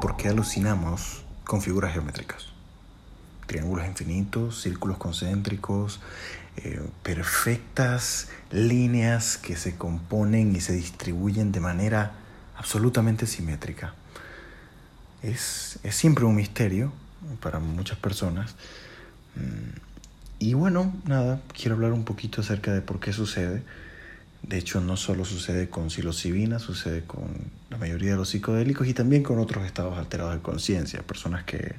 por qué alucinamos con figuras geométricas. Triángulos infinitos, círculos concéntricos, eh, perfectas líneas que se componen y se distribuyen de manera absolutamente simétrica. Es, es siempre un misterio para muchas personas. Mm, y bueno, nada, quiero hablar un poquito acerca de por qué sucede. De hecho, no solo sucede con psilocibina, sucede con la mayoría de los psicodélicos y también con otros estados alterados de conciencia. Personas que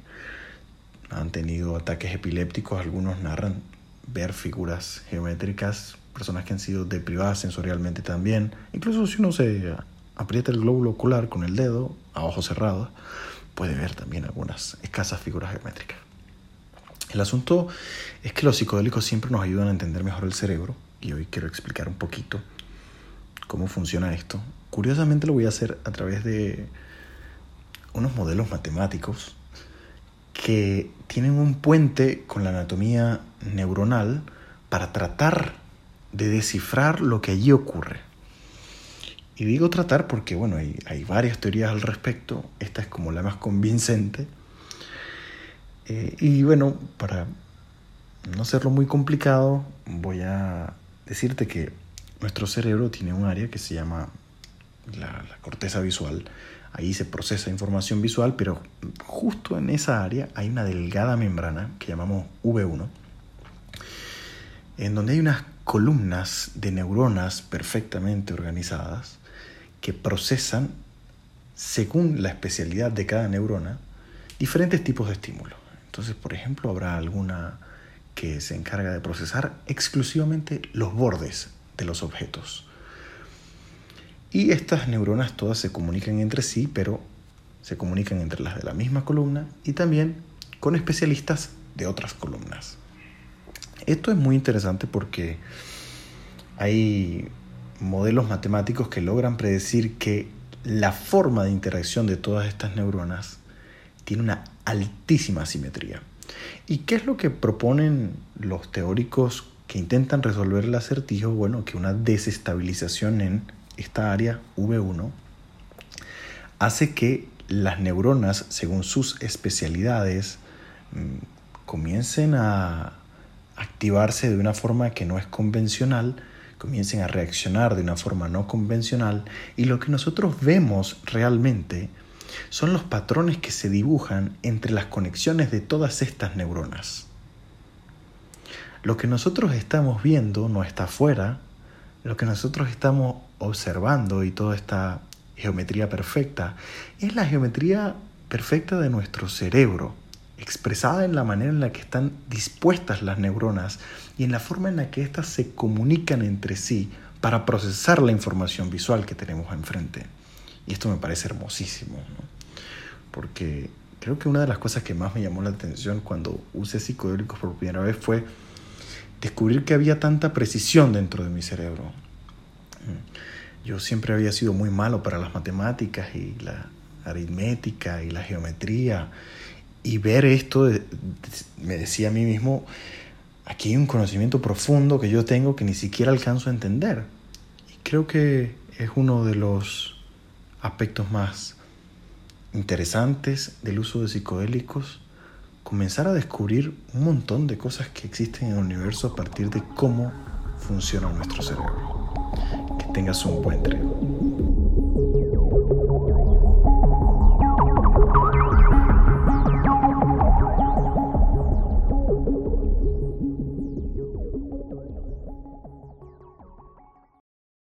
han tenido ataques epilépticos, algunos narran ver figuras geométricas, personas que han sido deprivadas sensorialmente también. Incluso si uno se aprieta el glóbulo ocular con el dedo a ojos cerrados, puede ver también algunas escasas figuras geométricas. El asunto es que los psicodélicos siempre nos ayudan a entender mejor el cerebro y hoy quiero explicar un poquito cómo funciona esto. Curiosamente lo voy a hacer a través de unos modelos matemáticos que tienen un puente con la anatomía neuronal para tratar de descifrar lo que allí ocurre. Y digo tratar porque, bueno, hay, hay varias teorías al respecto, esta es como la más convincente. Eh, y bueno, para no hacerlo muy complicado, voy a decirte que nuestro cerebro tiene un área que se llama la, corteza visual. Ahí se procesa información visual, pero justo en esa área hay una delgada membrana que llamamos V1, en donde hay unas columnas de neuronas perfectamente organizadas que procesan, según la especialidad de cada neurona, diferentes tipos de estímulos. Entonces, por ejemplo, habrá alguna que se encarga de procesar exclusivamente los bordes de los objetos. Y estas neuronas todas se comunican entre sí, pero se comunican entre las de la misma columna y también con especialistas de otras columnas. Esto es muy interesante porque hay modelos matemáticos que logran predecir que la forma de interacción de todas estas neuronas tiene una altísima simetría. ¿Y qué es lo que proponen los teóricos que intentan resolver el acertijo? Bueno, que una desestabilización en esta área V1 hace que las neuronas, según sus especialidades, mm, comiencen a activarse de una forma que no es convencional, comiencen a reaccionar de una forma no convencional y lo que nosotros vemos realmente son los patrones que se dibujan entre las conexiones de todas estas neuronas. Lo que nosotros estamos viendo no está afuera, lo que nosotros estamos observando y toda esta geometría perfecta es la geometría perfecta de nuestro cerebro, expresada en la manera en la que están dispuestas las neuronas y en la forma en la que éstas se comunican entre sí para procesar la información visual que tenemos enfrente. Y esto me parece hermosísimo, porque creo que una de las cosas que más me llamó la atención cuando usé psicodélicos por primera vez fue descubrir que había tanta precisión dentro de mi cerebro. Mm. Yo siempre había sido muy malo para las matemáticas y la aritmética y la geometría. Y ver esto me decía a mí mismo, aquí hay un conocimiento profundo que yo tengo que ni siquiera alcanzo a entender. Y creo que es uno de los aspectos más interesantes del uso de psicodélicos, comenzar a descubrir un montón de cosas que existen en el universo a partir de cómo funciona nuestro cerebro. Que tengas un buen tren.